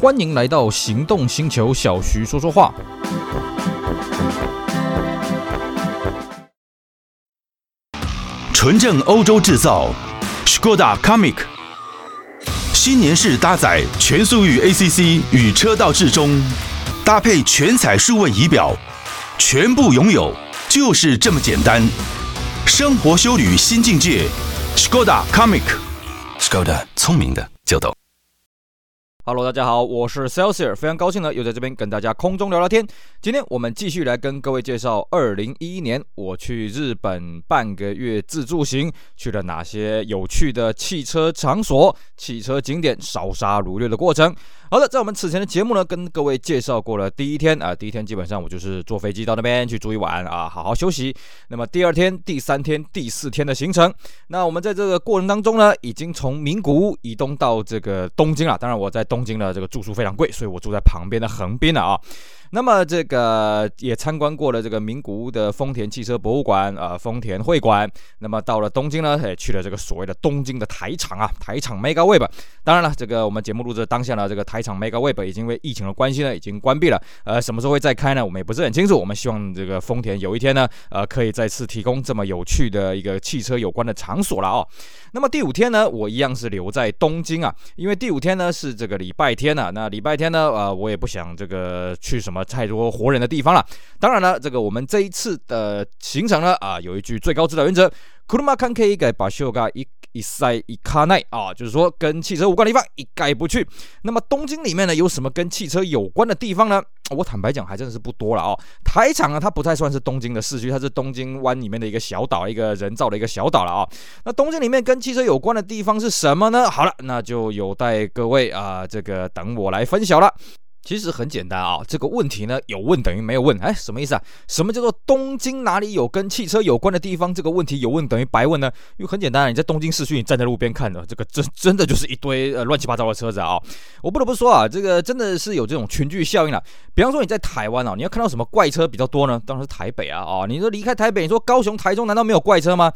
欢迎来到行动星球，小徐说说话。纯正欧洲制造，Skoda Comic，新年式搭载全速域 ACC 与车道智中，搭配全彩数位仪表，全部拥有就是这么简单。生活修旅新境界，Skoda Comic，Skoda 聪明的就懂。Hello，大家好，我是 Celsius，非常高兴呢，又在这边跟大家空中聊聊天。今天我们继续来跟各位介绍二零一一年我去日本半个月自助行，去了哪些有趣的汽车场所、汽车景点，烧杀掳掠的过程。好的，在我们此前的节目呢，跟各位介绍过了第一天啊，第一天基本上我就是坐飞机到那边去住一晚啊，好好休息。那么第二天、第三天、第四天的行程，那我们在这个过程当中呢，已经从名古屋移动到这个东京了。当然我在东京的这个住宿非常贵，所以我住在旁边的横滨了啊。那么这个也参观过了这个名古屋的丰田汽车博物馆，呃，丰田会馆。那么到了东京呢，也去了这个所谓的东京的台场啊，台场 Mega Web。当然了，这个我们节目录制当下呢，这个台场 Mega Web 已经为疫情的关系呢，已经关闭了。呃，什么时候会再开呢？我们也不是很清楚。我们希望这个丰田有一天呢，呃，可以再次提供这么有趣的一个汽车有关的场所了哦。那么第五天呢，我一样是留在东京啊，因为第五天呢是这个礼拜天啊。那礼拜天呢，呃，我也不想这个去什么。太多活人的地方了。当然了，这个我们这一次的行程呢，啊，有一句最高指导原则：车関系以外场所が一一切行かない啊，就是说跟汽车无关的地方一概不去。那么东京里面呢，有什么跟汽车有关的地方呢？我坦白讲，还真的是不多了哦。台场呢，它不太算是东京的市区，它是东京湾里面的一个小岛，一个人造的一个小岛了啊。那东京里面跟汽车有关的地方是什么呢？好了，那就有待各位啊，这个等我来分享了。 其实很简单啊，这个问题呢，有问等于没有问，哎，什么意思啊？什么叫做东京哪里有跟汽车有关的地方？这个问题有问等于白问呢？因为很简单啊，你在东京市区，你站在路边看的，这个真真的就是一堆呃乱七八糟的车子啊。我不得不说啊，这个真的是有这种群聚效应了。比方说你在台湾啊，你要看到什么怪车比较多呢？当然是台北啊，啊，你说离开台北，你说高雄、台中难道没有怪车吗？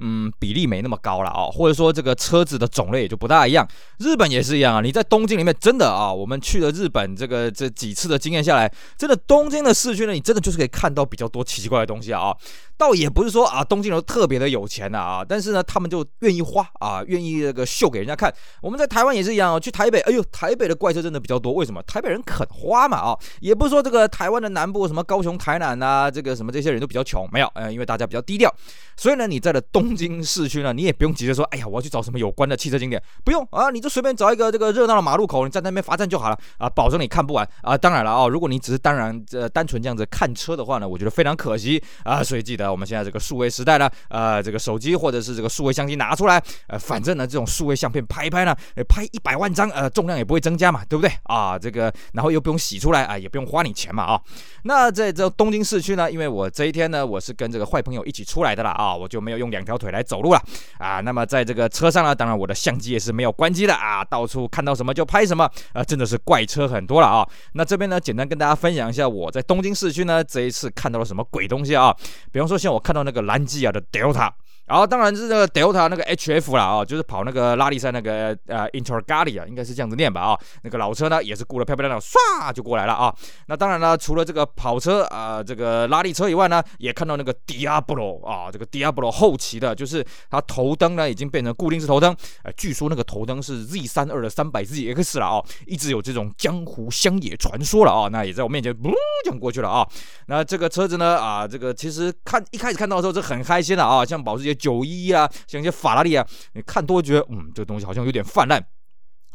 嗯，比例没那么高了啊，或者说这个车子的种类也就不大一样。日本也是一样啊，你在东京里面真的啊，我们去了日本这个。呃，这几次的经验下来，真的东京的市区呢，你真的就是可以看到比较多奇奇怪怪的东西啊。倒也不是说啊，东京人特别的有钱呐啊，但是呢，他们就愿意花啊，愿意那个秀给人家看。我们在台湾也是一样啊，去台北，哎呦，台北的怪车真的比较多。为什么？台北人肯花嘛啊，也不是说这个台湾的南部什么高雄、台南啊，这个什么这些人都比较穷，没有，呃，因为大家比较低调。所以呢，你在了东京市区呢，你也不用急着说，哎呀，我要去找什么有关的汽车景点，不用啊，你就随便找一个这个热闹的马路口，你站在那边罚站就好了啊，保证你看不完啊。当然了啊，如果你只是当然呃单纯这样子看车的话呢，我觉得非常可惜啊。所以记得我们现在这个数位。时代呢，呃，这个手机或者是这个数位相机拿出来，呃，反正呢，这种数位相片拍一拍呢，拍一百万张，呃，重量也不会增加嘛，对不对啊？这个然后又不用洗出来啊，也不用花你钱嘛啊。那在这东京市区呢，因为我这一天呢，我是跟这个坏朋友一起出来的啦啊，我就没有用两条腿来走路了啊。那么在这个车上呢，当然我的相机也是没有关机的啊，到处看到什么就拍什么，啊，真的是怪车很多了啊。那这边呢，简单跟大家分享一下我在东京市区呢这一次看到了什么鬼东西啊。比方说像我看到那个。兰基亚的 Delta，然后当然是那个 Delta 那个 HF 啦啊，就是跑那个拉力赛那个呃 i n t e r g a l i a 应该是这样子念吧啊，那个老车呢也是顾得漂漂亮亮，唰就过来了啊。那当然呢，除了这个跑车啊、这个拉力车以外呢，也看到那个 Diablo 啊，这个 Diablo 后期的，就是它头灯呢已经变成固定式头灯，呃，据说那个头灯是 Z 三二的三百 ZX 了啊，一直有这种江湖乡野传说了啊，那也在我面前呜这样过去了啊。那这个车子呢啊，这个其实看一开始看到的时候是很开心的啊，像保时捷九一啊，像一些法拉利啊，你看多觉得嗯，这个东西好像有点泛滥。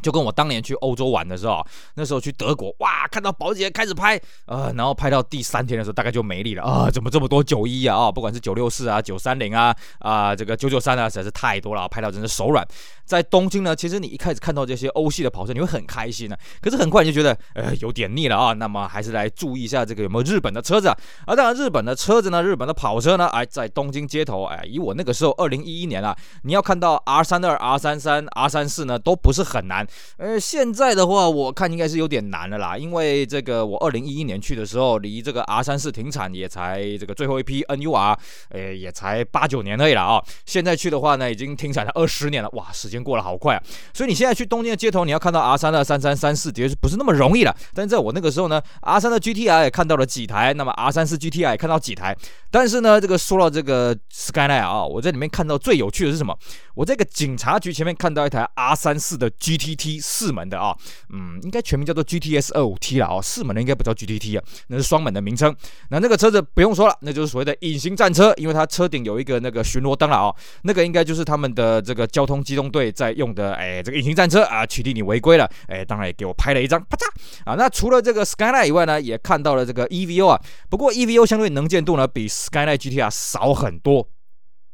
就跟我当年去欧洲玩的时候，那时候去德国，哇，看到保时捷开始拍，呃，然后拍到第三天的时候，大概就没力了啊，怎么这么多九一啊？啊，不管是九六四啊、九三零啊、啊这个九九三啊，实在是太多了，拍到真是手软。在东京呢，其实你一开始看到这些欧系的跑车，你会很开心的，可是很快你就觉得，呃，有点腻了啊。那么还是来注意一下这个有没有日本的车子啊？啊，当然日本的车子呢，日本的跑车呢，哎，在东京街头，哎，以我那个时候二零一一年啊，你要看到 R 三二、R 三三、R 三四呢，都不是很难。呃，现在的话，我看应该是有点难了啦，因为这个我二零一一年去的时候，离这个 R 三四停产也才这个最后一批 NUR，呃，也才八九年而已了啊。现在去的话呢，已经停产了二十年了，哇，时间过得好快啊！所以你现在去东京的街头，你要看到 R 三二、三三、三四，的确是不是那么容易了。但在我那个时候呢，R 三的 GTR 也看到了几台，那么 R 三四 GTR 也看到几台。但是呢，这个说到这个 Skyline 啊，我在里面看到最有趣的是什么？我在一个警察局前面看到一台 R 三四的 GT T 四门的啊，嗯，应该全名叫做 GTS 二五 T 了啊，四门的应该不叫 GTT 啊，那是双门的名称。那那个车子不用说了，那就是所谓的隐形战车，因为它车顶有一个那个巡逻灯了啊，那个应该就是他们的这个交通机动队在用的，哎，这个隐形战车啊，取缔你违规了，哎，当然也给我拍了一张，啪嚓啊。那除了这个 Skyline 以外呢，也看到了这个 EVO 啊，不过 EVO 相对能见度呢比 Skyline GTR 少很多。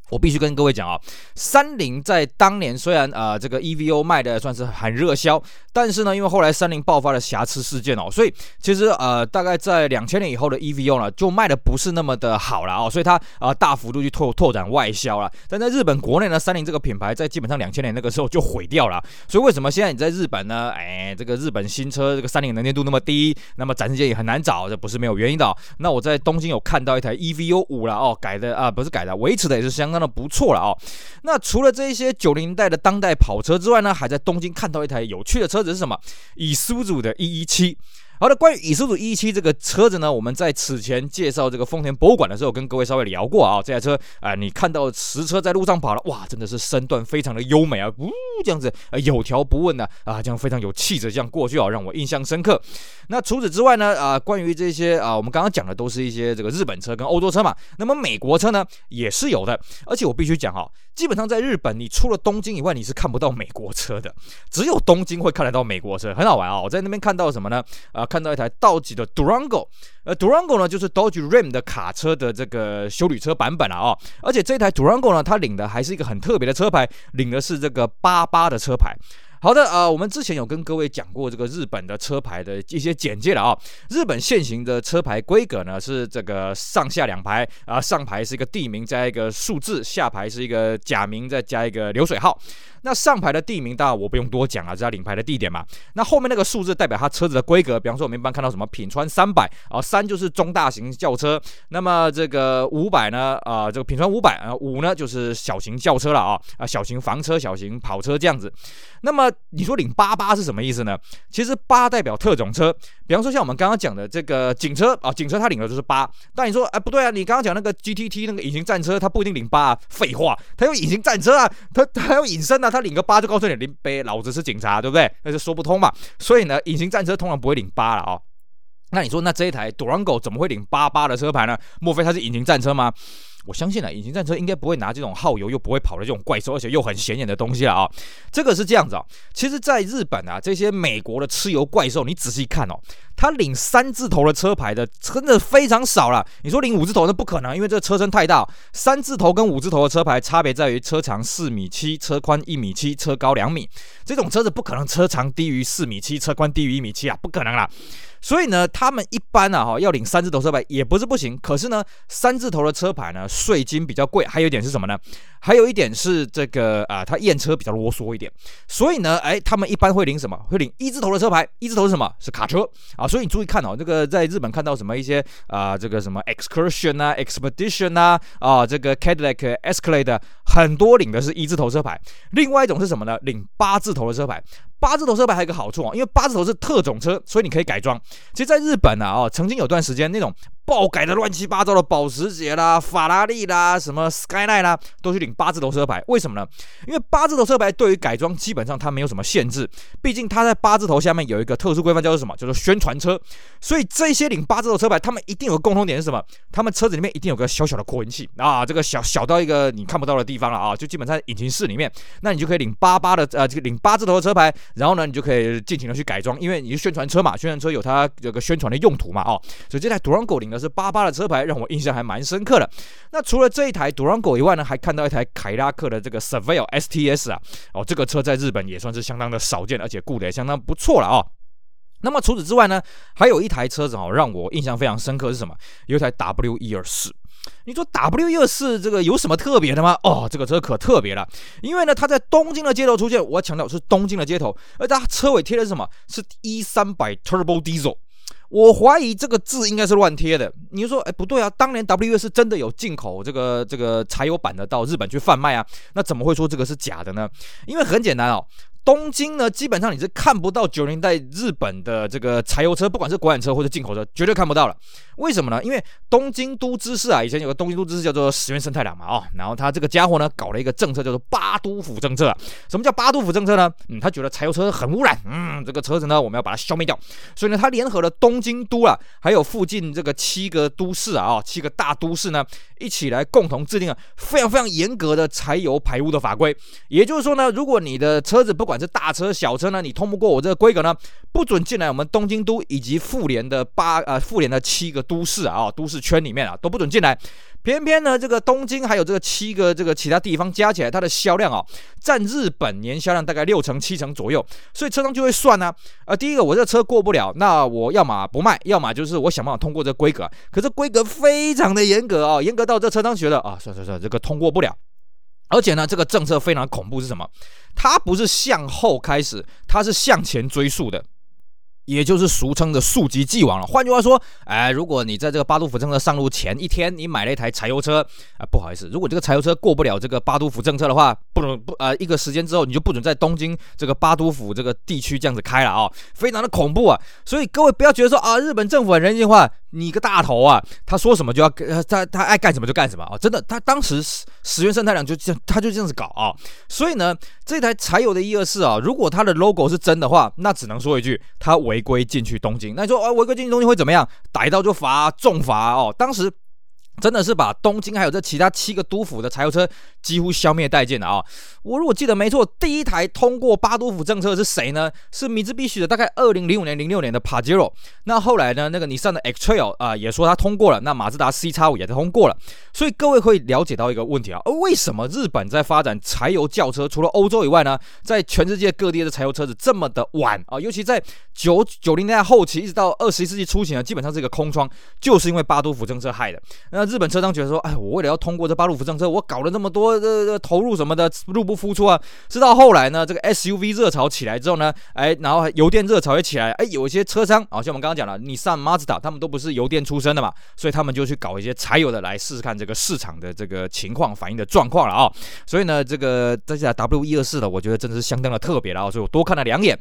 我必须跟各位讲啊，三菱在当年虽然呃这个 EVO 卖的算是很热销，但是呢，因为后来三菱爆发了瑕疵事件哦，所以其实呃大概在两千年以后的 EVO 呢，就卖的不是那么的好了哦，所以它啊、呃、大幅度去拓拓展外销了。但在日本国内呢，三菱这个品牌在基本上两千年那个时候就毁掉了。所以为什么现在你在日本呢？哎，这个日本新车这个三菱能见度那么低，那么展示间也很难找，这不是没有原因的、哦。那我在东京有看到一台 EVO 五了哦，改的啊不是改的，维持的也是相当。那不错了啊、那除了这一些九零代的当代跑车之外呢，还在东京看到一台有趣的车子是什么？以苏组的一一七。好的，关于 Isuzu 117这个车子呢，我们在此前介绍这个丰田博物馆的时候，跟各位稍微聊过啊。这台车啊、你看到实车在路上跑了，哇，真的是身段非常的优美啊，呜，这样子啊，有条不紊的啊，这样非常有气质，这样过去啊，让我印象深刻。那除此之外呢，啊，关于这些啊，我们刚刚讲的都是一些这个日本车跟欧洲车嘛。那么美国车呢，也是有的，而且我必须讲哈，基本上在日本，你除了东京以外，你是看不到美国车的，只有东京会看得到美国车，很好玩啊。我在那边看到什么呢？啊。看到一台道奇的 Durango，呃，Durango 呢就是 Dodge Ram 的卡车的这个修理车版本了啊、而且这台 Durango 呢，它领的还是一个很特别的车牌，领的是这个八八的车牌。好的、呃，我们之前有跟各位讲过这个日本的车牌的一些简介了啊、日本现行的车牌规格呢是这个上下两排啊，上排是一个地名加一个数字，下排是一个假名再加一个流水号。那上排的地名当然我不用多讲啊，这是领牌的地点嘛。那后面那个数字代表它车子的规格，比方说我们一般看到什么品川三百啊，三就是中大型轿车，那么这个五百呢啊、这个品川五百啊，五呢就是小型轿车了啊啊，小型房车、小型跑车这样子。那么你说领八八是什么意思呢？其实八代表特种车，比方说像我们刚刚讲的这个警车啊，警车它领的就是八。但你说哎不对啊，你刚刚讲那个 GTT 那个隐形战车，它不一定领八啊，废话，它有隐形战车啊，它它有隐身啊，它领个八就告诉你领杯，老子是警察，对不对？那就说不通嘛。所以呢，隐形战车通常不会领八了啊。那你说那这一台 Durango 怎么会领八八的车牌呢？莫非它是隐形战车吗？我相信啊，隐形战车应该不会拿这种耗油又不会跑的这种怪兽，而且又很显眼的东西了啊。这个是这样子啊。其实，在日本啊，这些美国的吃油怪兽，你仔细看哦，它领三字头的车牌的真的非常少了。你说领五字头那不可能，因为这车身太大。三字头跟五字头的车牌差别在于车长四米七，车宽一米七，车高两米。这种车子不可能车长低于四米七，车宽低于一米七啊，不可能啦。所以呢，他们一般啊哈要领三字头车牌也不是不行，可是呢，三字头的车牌呢税金比较贵，还有一点是什么呢？还有一点是这个啊，他验车比较啰嗦一点，所以呢，哎，他们一般会领什么？会领一字头的车牌，一字头是什么？是卡车啊。所以你注意看哦，这个在日本看到什么一些啊，这个什么 excursion 啊，expedition 啊，啊，这个 Cadillac Escalade 很多领的是一字头车牌。另外一种是什么呢？领八字头的车牌。八字头车牌还有一个好处啊，因为八字头是特种车，所以你可以改装。其实，在日本啊，哦，曾经有段时间那种。爆改的乱七八糟的保时捷啦、法拉利啦、什么 Skyline 啦，都去领八字头车牌。为什么呢？因为八字头车牌对于改装基本上它没有什么限制，毕竟它在八字头下面有一个特殊规范，叫做什么？叫做宣传车。所以这些领八字头车牌，他们一定有个共同点是什么？他们车子里面一定有个小小的扩音器啊，这个小小到一个你看不到的地方了啊，就基本上引擎室里面，那你就可以领八八的呃，这个领八字头的车牌，然后呢，你就可以尽情的去改装，因为你是宣传车嘛，宣传车有它有个宣传的用途嘛，哦，所以这台 Durango 领的是八八的车牌。让我印象还蛮深刻的。那除了这一台 Durango 以外呢，还看到一台凯拉克的这个 Surveyor STS 啊，哦，这个车在日本也算是相当的少见，而且顾得也相当不错了啊、那么除此之外呢，还有一台车子哦，让我印象非常深刻是什么？有一台 W 一二四。你说 W124 这个有什么特别的吗？哦，这个车可特别了，因为呢，它在东京的街头出现。我强调是东京的街头，而它车尾贴的是什么？是 E300 Turbo Diesel。我怀疑这个字应该是乱贴的。你就说，哎，不对啊，当年 W 是真的有进口这个这个柴油版的到日本去贩卖啊，那怎么会说这个是假的呢？因为很简单哦。东京呢，基本上你是看不到九零代日本的这个柴油车，不管是国产车或者进口车，绝对看不到了。为什么呢？因为东京都知事啊，以前有个东京都知事叫做石原慎太郎嘛，哦，然后他这个家伙呢，搞了一个政策叫做八都府政策。什么叫八都府政策呢？嗯，他觉得柴油车很污染，嗯，这个车子呢，我们要把它消灭掉。所以呢，他联合了东京都啊，还有附近这个七个都市啊，哦，七个大都市呢，一起来共同制定了非常非常严格的柴油排污的法规。也就是说呢，如果你的车子不管是大车小车呢，你通不过我这个规格呢，不准进来我们东京都以及妇联的八呃妇联的七个都市啊，都市圈里面啊都不准进来。偏偏呢，这个东京还有这个七个这个其他地方加起来，它的销量啊，占日本年销量大概六成七成左右。所以车商就会算呢，啊，第一个我这车过不了，那我要么不卖，要么就是我想办法通过这规格。可是规格非常的严格啊，严格到这车商觉得啊，算算算，这个通过不了。而且呢，这个政策非常恐怖是什么？它不是向后开始，它是向前追溯的。也就是俗称的溯及既往了。换句话说，哎，如果你在这个八都府政策上路前一天，你买了一台柴油车，啊，不好意思，如果这个柴油车过不了这个八都府政策的话，不能不啊，一个时间之后你就不准在东京这个八都府这个地区这样子开了啊，非常的恐怖啊。所以各位不要觉得说啊，日本政府很人性化，你个大头啊，他说什么就要他他爱干什么就干什么啊，真的，他当时石原慎太郎就这样，他就这样子搞啊。所以呢，这台柴油的一二四啊，如果它的 logo 是真的话，那只能说一句，它违。违规进去东京，那你说啊，违规进去东京会怎么样？逮到就罚，重罚哦。当时。真的是把东京还有这其他七个都府的柴油车几乎消灭殆尽了啊！我如果记得没错，第一台通过八都府政策是谁呢？是米兹比许的，大概二零零五年、零六年的帕杰罗。那后来呢，那个尼桑的 X Trail 啊，也说它通过了。那马自达 C 叉五也通过了。所以各位会了解到一个问题啊，为什么日本在发展柴油轿车，除了欧洲以外呢，在全世界各地的柴油车子这么的晚啊？尤其在九九零年代后期一直到二十一世纪初期呢，基本上是一个空窗，就是因为八都府政策害的。那日本车商觉得说：“哎，我为了要通过这八都府政策，我搞了那么多的、投入什么的，入不敷出啊。直到后来呢，这个 SUV 热潮起来之后呢，哎，然后油电热潮也起来，哎，有一些车商，啊像我们刚刚讲了，尼桑、马自达，他们都不是油电出身的嘛，所以他们就去搞一些柴油的来试试看这个市场的这个情况反应的状况了啊。所以呢，这个这台 W 一二四的，我觉得真的是相当的特别了啊，所以我多看了两眼。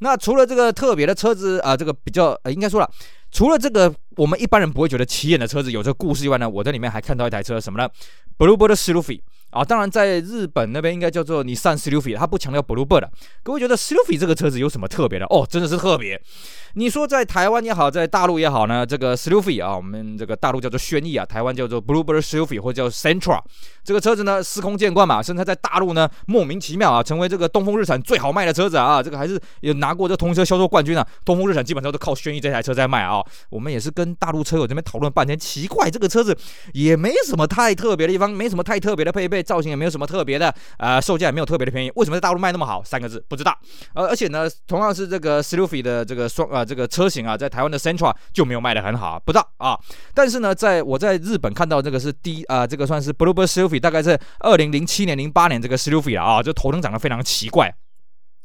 那除了这个特别的车子啊，这个比较呃，应该说了。”除了这个，我们一般人不会觉得起眼的车子有这个故事以外呢，我在里面还看到一台车，什么呢？Bluebird Sylphy 啊，当然在日本那边应该叫做你上 s l u f i 它不强调 Bluebird。各位觉得 SILUFI 这个车子有什么特别的？哦，真的是特别。你说在台湾也好，在大陆也好呢，这个 Sylphy 啊，我们这个大陆叫做轩逸啊，台湾叫做 Bluebird Sylphy 或者叫 Sentra，这个车子呢司空见惯嘛，甚至在大陆呢莫名其妙啊，成为这个东风日产最好卖的车子啊，这个还是有拿过这通车销售冠军啊，东风日产基本上都靠轩逸这台车在卖啊。我们也是跟大陆车友这边讨论半天，奇怪这个车子也没什么太特别的地方，没什么太特别的配备，造型也没有什么特别的，呃，售价也没有特别的便宜，为什么在大陆卖那么好？三个字不知道。呃，而且呢，同样是这个 Sylphy 的这个双啊、这个车型啊。在台湾的 Sentra 就没有卖的很好，不知道啊。但是呢，在我在日本看到这个是第啊，这个算是 Bluebird Sylvie，大概是二零零七年、零八年这个 s y l v i 啊，就头灯长得非常奇怪。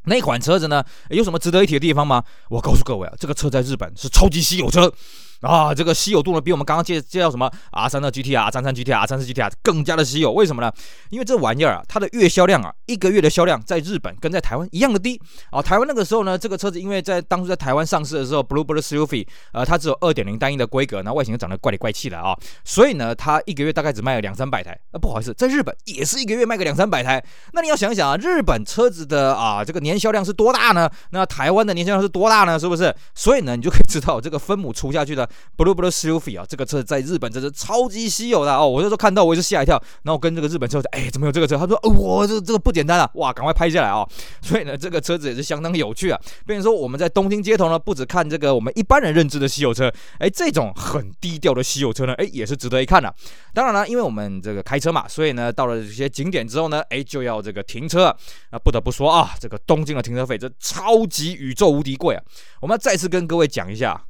那款车子呢，有什么值得一提的地方吗？我告诉各位啊，这个车在日本是超级稀有车。啊，这个稀有度呢，比我们刚刚介介绍什么 r 三二 gtr 三三 gtr 三四 gtr 更加的稀有。为什么呢？因为这玩意儿啊，它的月销量啊，一个月的销量在日本跟在台湾一样的低啊。台湾那个时候呢，这个车子因为在当初在台湾上市的时候，Bluebird Sylphy，呃，它只有二点零单一的规格，那外形又长得怪里怪气的啊，所以呢，它一个月大概只卖了两三百台。啊，不好意思，在日本也是一个月卖个两三百台。那你要想想啊，日本车子的啊这个年销量是多大呢？那台湾的年销量是多大呢？是不是？所以呢，你就可以知道这个分母除下去的 blue blue Sylphy。啊，这个车在日本真是超级稀有的哦！我那时候看到，我也是吓一跳。然后跟这个日本车：“哎，怎么有这个车？”他说：“哦，我这这个不简单啊！哇，赶快拍下来啊、哦！”所以呢，这个车子也是相当有趣啊。变成说，我们在东京街头呢，不止看这个我们一般人认知的稀有车，哎，这种很低调的稀有车呢，哎，也是值得一看的、啊。当然了，因为我们这个开车嘛，所以呢，到了这些景点之后呢，哎，就要这个停车啊。不得不说啊，这个东京的停车费这超级宇宙无敌贵啊！我们要再次跟各位讲一下。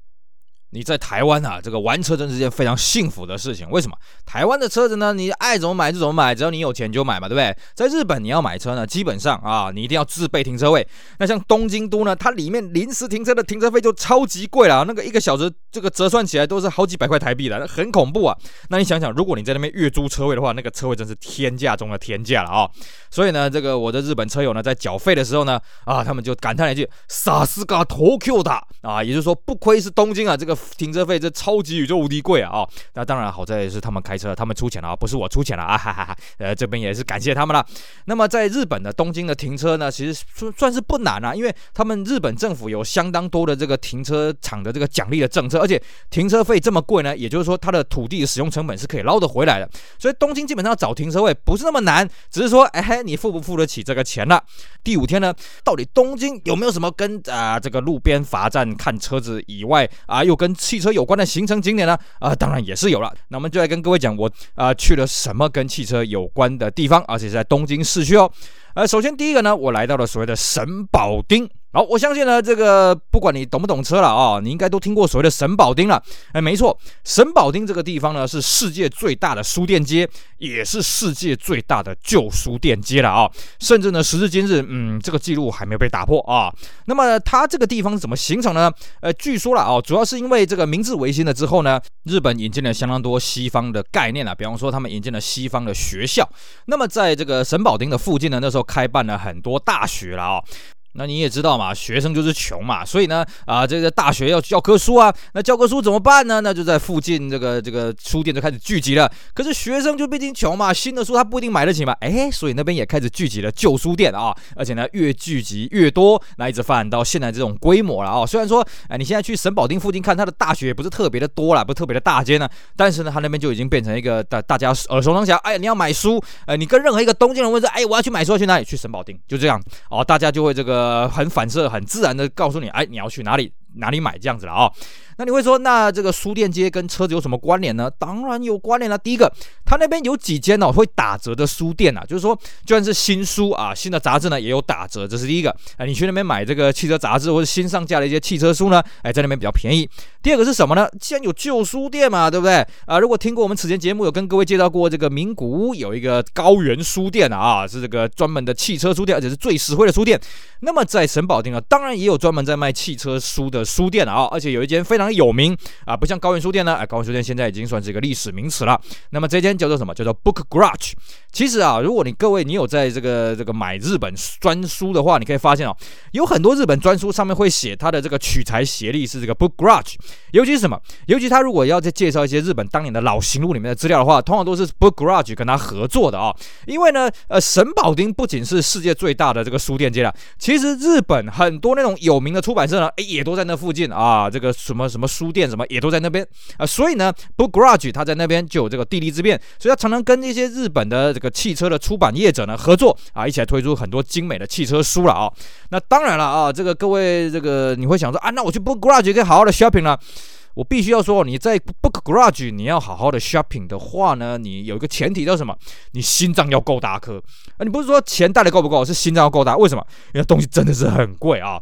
你在台湾啊，这个玩车真是件非常幸福的事情。为什么？台湾的车子呢，你爱怎么买就怎么买，只要你有钱就买嘛，对不对？在日本你要买车呢，基本上啊，你一定要自备停车位。那像东京都呢，它里面临时停车的停车费就超级贵了，那个一个小时这个折算起来都是好几百块台币的，那很恐怖啊。那你想想，如果你在那边月租车位的话，那个车位真是天价中的天价了啊。所以呢，这个我的日本车友呢，在缴费的时候呢，啊，他们就感叹了一句“さすが东京だ”啊，也就是说不愧是东京啊，这个 停车费这超级宇宙无敌贵啊！哦，那当然好在是他们开车，他们出钱了啊，不是我出钱了啊！哈哈哈，呃，这边也是感谢他们了。那么在日本的东京的停车呢，其实算算是不难啊，因为他们日本政府有相当多的这个停车场的这个奖励的政策，而且停车费这么贵呢，也就是说它的土地使用成本是可以捞得回来的。所以东京基本上找停车位不是那么难，只是说，哎。你付不付得起这个钱了？第五天呢，到底东京有没有什么跟啊、这个路边罚站看车子以外啊，又跟汽车有关的行程景点呢？啊，当然也是有了。那我们就来跟各位讲，我啊去了什么跟汽车有关的地方，而且是在东京市区哦。呃，首先第一个呢，我来到了所谓的神保町。好，我相信呢，这个不管你懂不懂车了啊、你应该都听过所谓的神保町了。哎，没错，神保町这个地方呢，是世界最大的书店街，也是世界最大的旧书店街了啊、甚至呢，时至今日，嗯，这个记录还没有被打破啊。那么它这个地方是怎么形成呢？呃，据说了啊，主要是因为这个明治维新了之后呢，日本引进了相当多西方的概念啊，比方说他们引进了西方的学校。那么在这个神保町的附近呢，那时候开办了很多大学了啊、那你也知道嘛，学生就是穷嘛，所以呢，啊，这个大学要教科书啊，那教科书怎么办呢？那就在附近这个这个书店就开始聚集了。可是学生就毕竟穷嘛，新的书他不一定买得起嘛，哎，所以那边也开始聚集了旧书店啊，而且呢，越聚集越多，那一直发展到现在这种规模了啊。虽然说，哎，你现在去神保町附近看，它的大学也不是特别的多啦，不是特别的大间呢，但是呢，它那边就已经变成一个大大家耳熟能详。哎，你要买书，哎，你跟任何一个东京人问说，哎，我要去买书，要去哪里？去神保町，就这样哦，大家就会这个。呃，很反射，很自然的告诉你，哎，你要去哪里？哪里买这样子了啊、那你会说，那这个书店街跟车子有什么关联呢？当然有关联了。第一个，他那边有几间哦会打折的书店啊，就是说，就算是新书啊、新的杂志呢，也有打折，这是第一个。哎，你去那边买这个汽车杂志或者新上架的一些汽车书呢，哎，在那边比较便宜。第二个是什么呢？既然有旧书店嘛，对不对？啊，如果听过我们此前节目有跟各位介绍过这个名古屋有一个高原书店啊，啊，是这个专门的汽车书店，而且是最实惠的书店。那么在神保町啊，当然也有专门在卖汽车书的书店啊，而且有一间非常有名啊，不像高原书店呢，哎，高原书店现在已经算是一个历史名词了。那么这间叫做什么？叫做 Book Garage。其实啊，如果你各位你有在这个这个买日本专书的话，你可以发现哦，有很多日本专书上面会写它的这个取材协力是这个 Book Garage。尤其是什么？尤其他如果要再介绍一些日本当年的老行路里面的资料的话，通常都是 Book Garage 跟他合作的啊。因为呢，呃，神保町不仅是世界最大的这个书店街了，其实日本很多那种有名的出版社呢，哎，也都在那附近啊。这个什么什么书店什么也都在那边啊。所以呢，Book Garage 他在那边就有这个地利之便，所以他常常跟一些日本的这个汽车的出版业者呢合作啊，一起来推出很多精美的汽车书了啊。那当然了啊，这个各位这个你会想说啊，那我去 Book Garage 可以好好的 shopping 了。我必须要说，你在 Book Garage 你要好好的 shopping 的话呢，你有一个前提叫什么？你心脏要够大颗啊！你不是说钱带的够不够，是心脏要够大。为什么？因为东西真的是很贵啊。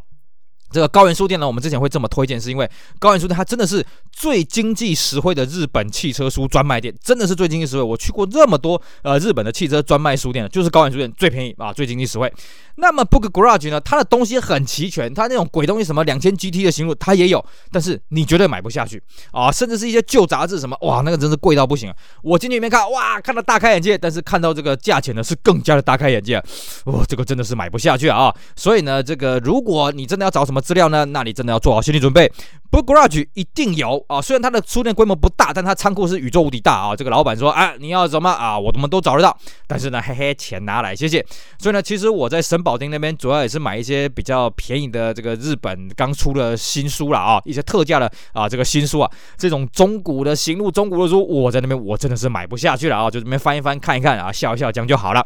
这个高原书店呢，我们之前会这么推荐，是因为高原书店它真的是最经济实惠的日本汽车书专卖店，真的是最经济实惠。我去过这么多呃日本的汽车专卖书店，就是高原书店最便宜啊，最经济实惠。那么 Book Garage 呢，它的东西很齐全，它那种鬼东西什么两千 GT 的型录它也有，但是你绝对买不下去啊，甚至是一些旧杂志什么，哇，那个真是贵到不行！我进去里面看，哇，看到大开眼界，但是看到这个价钱呢，是更加的大开眼界，哇，这个真的是买不下去啊！所以呢，这个如果你真的要找什么资料呢，那你真的要做好心理准备。Book Garage 一定有啊，虽然它的书店规模不大，但它仓库是宇宙无敌大啊！这个老板说，啊，你要什么啊，我们都找得到。但是呢，嘿嘿，钱拿来，谢谢。所以呢，其实我在神保町那边主要也是买一些比较便宜的这个日本刚出的新书了啊，一些特价的啊这个新书啊，这种中古的行路、中古的书，我在那边我真的是买不下去了啊，就这边翻一翻看一看啊，笑一笑这样就好了。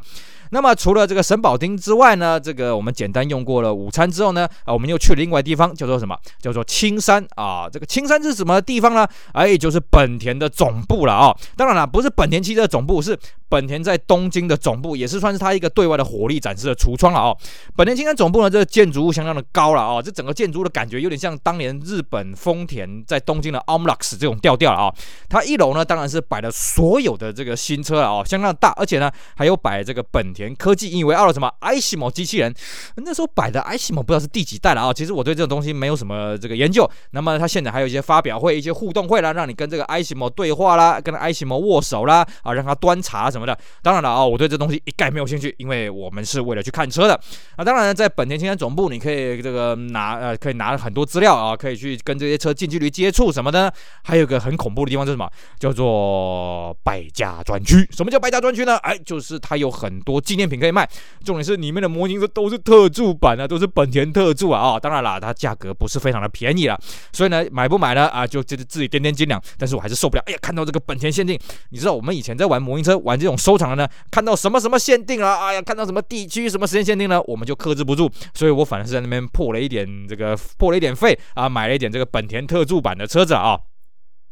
那么除了这个神保町之外呢，这个我们简单用过了午餐之后呢，啊，我们又去了另外地方，叫做什么？叫做青山啊。这个青山是什么地方呢？哎，就是本田的总部了啊。当然了，不是本田汽车总部，是本田在东京的总部，也是算是它一个对外的火力展示的橱窗了哦。本田青山总部呢，这个建筑物相当的高了哦，这整个建筑物的感觉有点像当年日本丰田在东京的 OMLUX 这种调调了啊。它一楼呢，当然是摆了所有的这个新车了哦，相当的大，而且呢，还有摆这个本田田科技引以为傲的什么 AISIMO 机器人。那时候摆的 AISIMO 不知道是第几代了啊。其实我对这种东西没有什么这个研究。那么它现在还有一些发表会、一些互动会啦，让你跟这个 AISIMO 对话啦，跟 AISIMO 握手啦，啊，让他端茶什么的。当然了啊，我对这东西一概没有兴趣，因为我们是为了去看车的。那当然，在本田青山总部，你可以这个拿呃，可以拿很多资料啊，可以去跟这些车近距离接触什么的。还有个很恐怖的地方，就是什么？叫做败家专区。什么叫败家专区呢？哎，就是它有很多纪念品可以卖。重点是里面的模型车都是特注版啊，都是本田特注啊。啊，当然了，它价格不是非常的便宜了。所以呢，买不买呢？啊，就就是自己掂掂斤两。但是我还是受不了。哎呀，看到这个本田限定，你知道我们以前在玩模型车，玩这种收藏的呢，看到什么什么限定啊，哎呀，看到什么地区什么时间限定呢，我们就克制不住。所以我反而是在那边破了一点这个破了一点费啊，买了一点这个本田特注版的车子啊。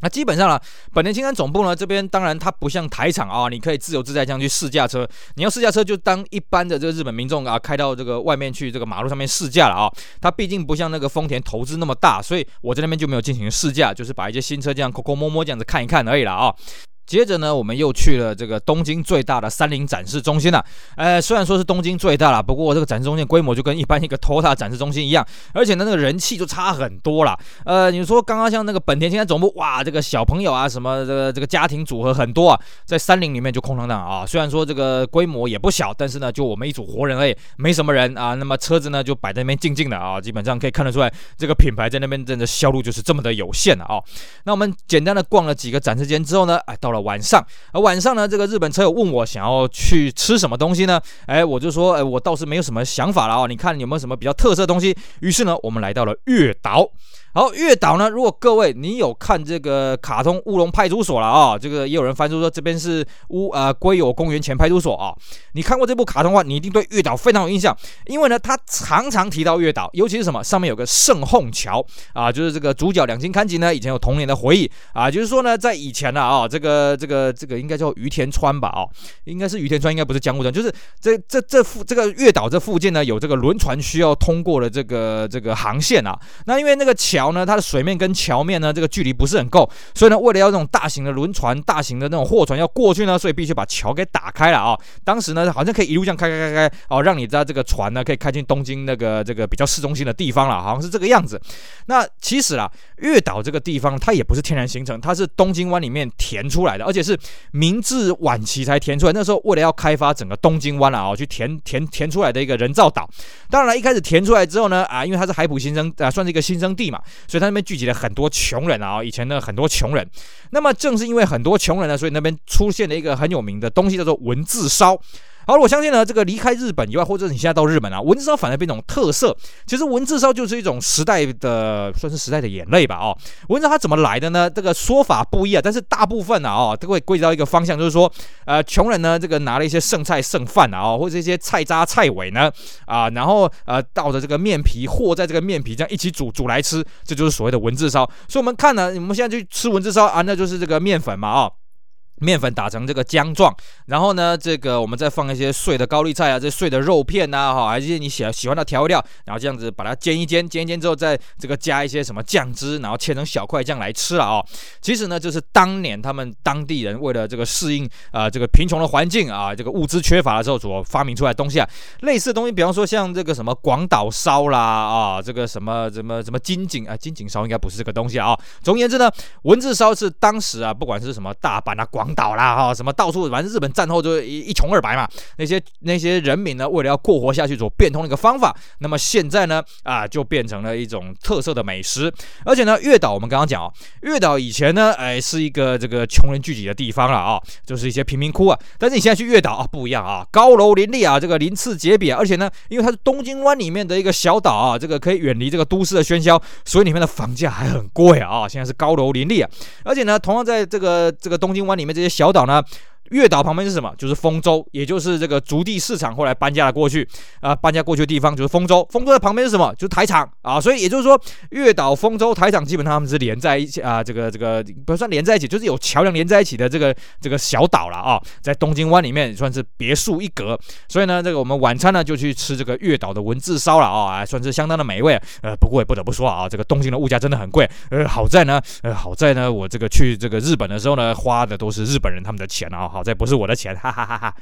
那基本上呢，本田青山总部呢这边当然它不像台厂啊，你可以自由自在这样去试驾车。你要试驾车就当一般的这个日本民众啊开到这个外面去这个马路上面试驾了啊。它毕竟不像那个丰田投资那么大，所以我在那边就没有进行试驾，就是把一些新车这样抠抠摸摸这样子看一看而已了啊。接着呢，我们又去了这个东京最大的三菱展示中心了。呃，虽然说是东京最大了，不过这个展示中心规模就跟一般一个 Toyota 展示中心一样，而且呢，那个人气就差很多了。呃，你说刚刚像那个本田现在总部，哇，这个小朋友啊，什么这个这个家庭组合很多啊，在三菱里面就空荡荡啊。虽然说这个规模也不小，但是呢，就我们一组活人而已，没什么人啊。那么车子呢，就摆在那边静静的啊，基本上可以看得出来，这个品牌在那边真的销路就是这么的有限了啊。那我们简单的逛了几个展示间之后呢，哎，到了晚上。而晚上呢，这个日本车友问我想要去吃什么东西呢？哎，我就说，哎，我倒是没有什么想法了啊。你看有没有什么比较特色的东西？于是呢，我们来到了月岛。好，月岛呢，如果各位你有看这个卡通《乌龙派出所》了啊，这个也有人翻出说这边是乌呃龟有公园前派出所啊。你看过这部卡通的话，你一定对月岛非常有印象，因为呢，他常常提到月岛，尤其是什么上面有个圣凤桥啊，就是这个主角两津勘吉呢以前有童年的回忆啊，就是说呢，在以前呢啊，这个呃这个这个应该叫于田川吧啊，应该是于田川，应该不是江户川，就是这这这附这个月岛这附近呢有这个轮船需要通过的这个这个航线啊，那因为那个桥。呢，它的水面跟桥面呢，这个距离不是很够，所以呢，为了要这种大型的轮船、大型的那种货船要过去呢，所以必须把桥给打开了啊。当时呢，好像可以一路这样开开开开哦，让你在这个船呢可以开进东京那个这个比较市中心的地方了，好像是这个样子。那其实啊，月岛这个地方它也不是天然形成，它是东京湾里面填出来而且是明治晚期才填出来。那时候为了要开发整个东京湾啊，去填填填出来的一个人造岛。当然了，一开始填出来之后呢，啊，因为它是海埔新生啊，算是一个新生地嘛。所以他那边聚集了很多穷人啊，以前的很多穷人。那么正是因为很多穷人呢，所以那边出现了一个很有名的东西，叫做文字烧。好，我相信呢，这个离开日本以外，或者你现在到日本啊，文字烧反而变一种特色。其实文字烧就是一种时代的，算是时代的眼泪吧。哦，文字烧它怎么来的呢？这个说法不一啊，但是大部分啊，哦，都会归到一个方向，就是说，呃，穷人呢，这个拿了一些剩菜剩饭啊，哦，或者一些菜渣菜尾呢，啊，然后呃，倒着这个面皮和在这个面皮这样一起煮煮来吃，这就是所谓的文字烧。所以我们看呢，我们现在去吃文字烧啊，那就是这个面粉嘛，哦。面粉打成这个浆状，然后呢，这个我们再放一些碎的高丽菜啊，这碎的肉片呐，哈，还是你喜喜欢的调味料，然后这样子把它煎一煎，煎一煎之后，再这个加一些什么酱汁，然后切成小块这样来吃了啊。其实呢，就是当年他们当地人为了这个适应啊、这个贫穷的环境啊，这个物资缺乏的时候所发明出来的东西啊。类似的东西，比方说像这个什么广岛烧啦啊，这个什么什么什么金井啊，金井烧应该不是这个东西啊。总而言之呢，文字烧是当时啊，不管是什么大阪啊广。岛啦哈，什么到处反正日本战后就一一穷二白嘛，那些那些人民呢，为了要过活下去，所变通的一个方法。那么现在呢，啊，就变成了一种特色的美食。而且呢，月岛我们刚刚讲哦，月岛以前呢，哎，是一个这个穷人聚集的地方了啊，就是一些贫民窟啊。但是你现在去月岛啊，不一样啊，高楼林立啊，这个鳞次栉比啊，而且呢，因为它是东京湾里面的一个小岛啊，这个可以远离这个都市的喧嚣，所以里面的房价还很贵啊。现在是高楼林立啊，而且呢，同样在这个这个东京湾里面这些小岛呢。月岛旁边是什么？就是丰州，也就是这个筑地市场后来搬家了过去啊，搬家过去的地方就是丰州。丰州的旁边是什么？就是台场啊，所以也就是说，月岛、丰州、台场基本上他们是连在一起啊，这个这个不算连在一起，就是有桥梁连在一起的这个这个小岛了啊，在东京湾里面算是别树一格。所以呢，这个我们晚餐呢就去吃这个月岛的文字烧了啊，算是相当的美味。呃，不过也不得不说啊，这个东京的物价真的很贵。呃，好在呢，呃，好在呢，我这个去这个日本的时候呢，花的都是日本人他们的钱啊。好这不是我的钱，哈哈哈哈。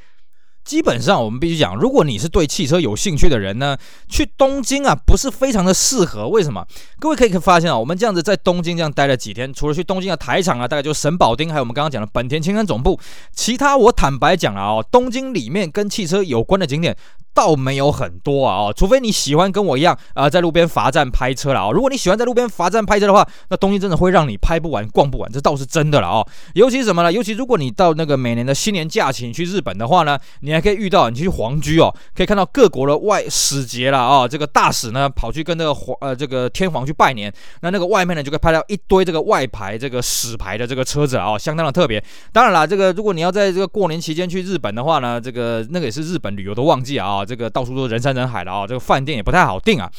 基本上我们必须讲，如果你是对汽车有兴趣的人呢，去东京啊不是非常的适合。为什么？各位可以发现啊，我们这样子在东京这样待了几天，除了去东京的台场啊，大概就是神保町，还有我们刚刚讲的本田青山总部，其他我坦白讲了哦，东京里面跟汽车有关的景点。倒没有很多啊，哦，除非你喜欢跟我一样啊，在路边罚站拍车了啊。如果你喜欢在路边罚站拍车的话，那东西真的会让你拍不完、逛不完，这倒是真的了啊。尤其什么呢？尤其如果你到那个每年的新年假期你去日本的话呢，你还可以遇到你去皇居哦，可以看到各国的外使节了啊。这个大使呢跑去跟那个皇呃这个天皇去拜年，那那个外面呢就可以拍到一堆这个外牌这个使牌的这个车子啊，相当的特别。当然啦，这个如果你要在这个过年期间去日本的话呢，这个那个也是日本旅游的旺季啊。这个到处都人山人海的啊，这个饭店也不太好订啊。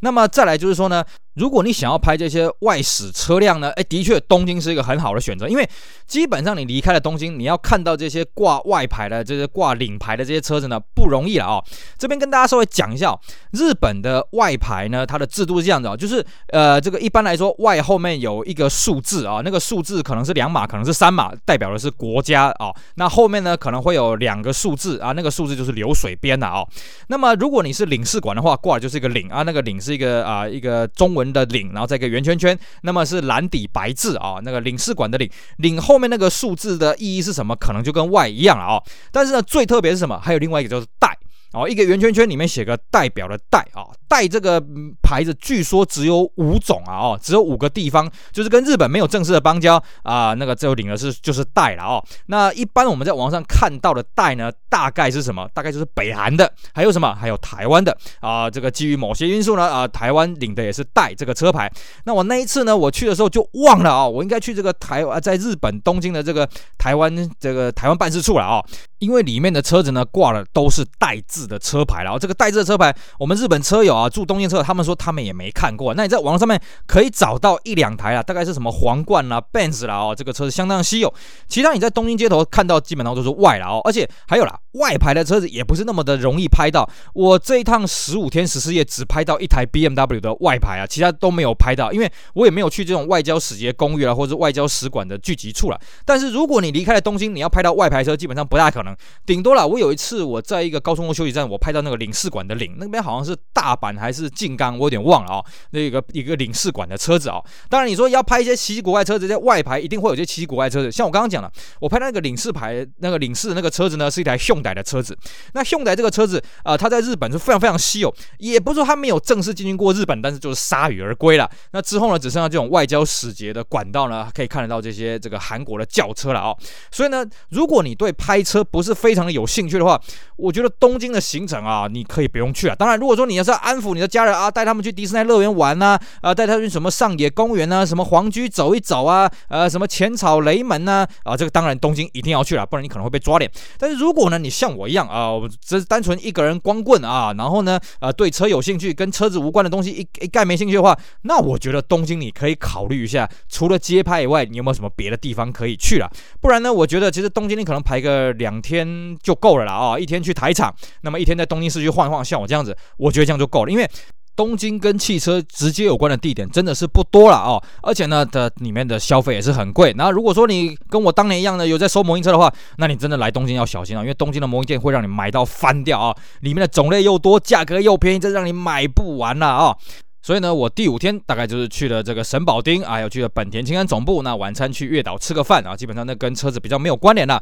那么再来就是说呢。如果你想要拍这些外使车辆呢，哎，的确东京是一个很好的选择，因为基本上你离开了东京，你要看到这些挂外牌的、这些挂领牌的这些车子呢，不容易了啊、这边跟大家稍微讲一下、哦，日本的外牌呢，它的制度是这样子啊，就是呃，这个一般来说外后面有一个数字啊，那个数字可能是两码，可能是三码，代表的是国家啊。那后面呢可能会有两个数字啊，那个数字就是流水编的啊。那么如果你是领事馆的话，挂的就是一个领啊，那个领是一个啊一个中文。的领，然后再一个圆圈圈，那么是蓝底白字啊，那个领事馆的领，领后面那个数字的意义是什么？可能就跟 Y 一样了啊。但是呢，最特别是什么？还有另外一个就是带哦，一个圆圈圈里面写个代表的代啊。带这个牌子据说只有五种啊，哦，只有五个地方，就是跟日本没有正式的邦交啊，那个最后领的是就是带了哦。那一般我们在网上看到的带呢，大概是什么？大概就是北韩的，还有什么？还有台湾的啊。这个基于某些因素呢，啊，台湾领的也是带这个车牌。那我那一次呢，我去的时候就忘了啊，我应该去这个台湾，在日本东京的这个台湾这个台湾办事处了啊，因为里面的车子呢挂了都是带字的车牌。然后这个带字的车牌，我们日本车友啊。住东京车，他们说他们也没看过。那你在网上面可以找到一两台啊，大概是什么皇冠啦、Benz 啦哦，这个车子相当稀有。其他你在东京街头看到，基本上都是外了哦。而且还有啦，外牌的车子也不是那么的容易拍到。我这一趟十五天十四夜只拍到一台 BMW 的外牌啊，其他都没有拍到，因为我也没有去这种外交使节公寓啊，或者外交使馆的聚集处了。但是如果你离开了东京，你要拍到外牌车，基本上不大可能。顶多了，我有一次我在一个高松宫休息站，我拍到那个领事馆的领，那边好像是大阪。还是静冈，我有点忘了啊、那个一个领事馆的车子啊、当然你说要拍一些奇奇怪怪车子，这些外牌一定会有些奇奇怪怪车子。像我刚刚讲了，我拍那个领事牌，那个领事的那个车子呢，是一台 Hyundai 的车子。那 Hyundai 这个车子啊、它在日本是非常非常稀有，也不是说它没有正式进军过日本，但是就是铩羽而归了。那之后呢，只剩下这种外交使节的管道呢，可以看得到这些这个韩国的轿车了啊、哦。所以呢，如果你对拍车不是非常的有兴趣的话，我觉得东京的行程啊，你可以不用去啊。当然，如果说你要是安安抚。你的家人啊，带他们去迪士尼乐园玩呐，啊，带他去什么上野公园呐，什么皇居走一走啊，呃，什么浅草雷门呐，啊，这个当然东京一定要去了，不然你可能会被抓脸。但是如果呢，你像我一样啊，只是单纯一个人光棍啊，然后呢，呃，对车有兴趣，跟车子无关的东西一一概没兴趣的话，那我觉得东京你可以考虑一下，除了街拍以外，你有没有什么别的地方可以去了？不然呢，我觉得其实东京你可能排个两天就够了啦啊，一天去台场，那么一天在东京市区晃一晃，像我这样子，我觉得这样就够，因为。东京跟汽车直接有关的地点真的是不多了哦，而且呢，的里面的消费也是很贵。那如果说你跟我当年一样的有在收模型车的话，那你真的来东京要小心啊，因为东京的模型店会让你买到翻掉啊，里面的种类又多，价格又便宜，这让你买不完了啊。所以呢，我第五天大概就是去了这个神保町啊，又去了本田青山总部。那晚餐去月岛吃个饭啊，基本上那跟车子比较没有关联了。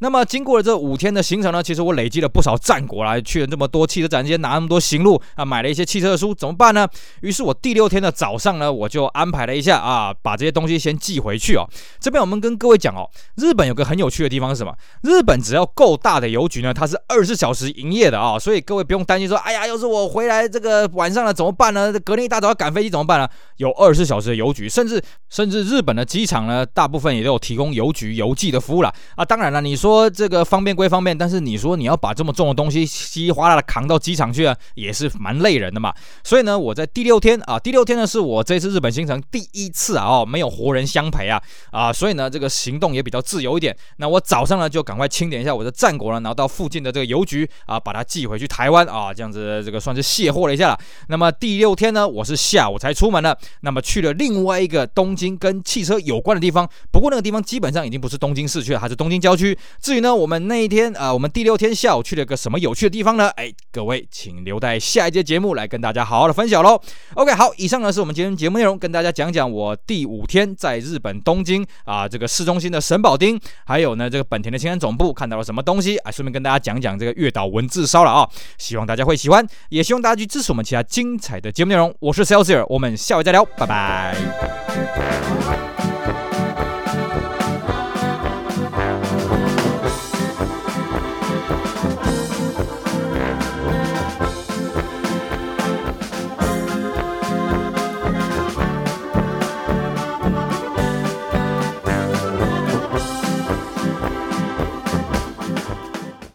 那么经过了这五天的行程呢，其实我累积了不少战果来，去了这么多汽车展间，拿那么多行路啊，买了一些汽车的书，怎么办呢？于是我第六天的早上呢，我就安排了一下啊，把这些东西先寄回去哦。这边我们跟各位讲哦，日本有个很有趣的地方是什么？日本只要够大的邮局呢，它是二十四小时营业的啊，所以各位不用担心说，哎呀，要是我回来这个晚上了怎么办呢？隔天。一大早要赶飞机怎么办呢？有二十四小时的邮局，甚至甚至日本的机场呢，大部分也都有提供邮局邮寄的服务了啊。当然了，你说这个方便归方便，但是你说你要把这么重的东西稀里哗啦的扛到机场去啊，也是蛮累人的嘛。所以呢，我在第六天啊，第六天呢是我这次日本行程第一次啊，哦，没有活人相陪啊啊，所以呢，这个行动也比较自由一点。那我早上呢就赶快清点一下我的战果了，然后到附近的这个邮局啊，把它寄回去台湾啊，这样子这个算是卸货了一下了。那么第六天呢，我是下午才出门的。那么去了另外一个东京跟汽车有关的地方，不过那个地方基本上已经不是东京市区了，还是东京郊区。至于呢，我们那一天啊，我们第六天下午去了个什么有趣的地方呢？哎，各位请留待下一节节目来跟大家好好的分享喽。OK，好，以上呢是我们今天节目内容，跟大家讲讲我第五天在日本东京啊这个市中心的神保町，还有呢这个本田的青山总部看到了什么东西啊，顺便跟大家讲讲这个月岛文字烧了啊，希望大家会喜欢，也希望大家去支持我们其他精彩的节目内容。我是 Celsius，我们下回再聊。拜拜。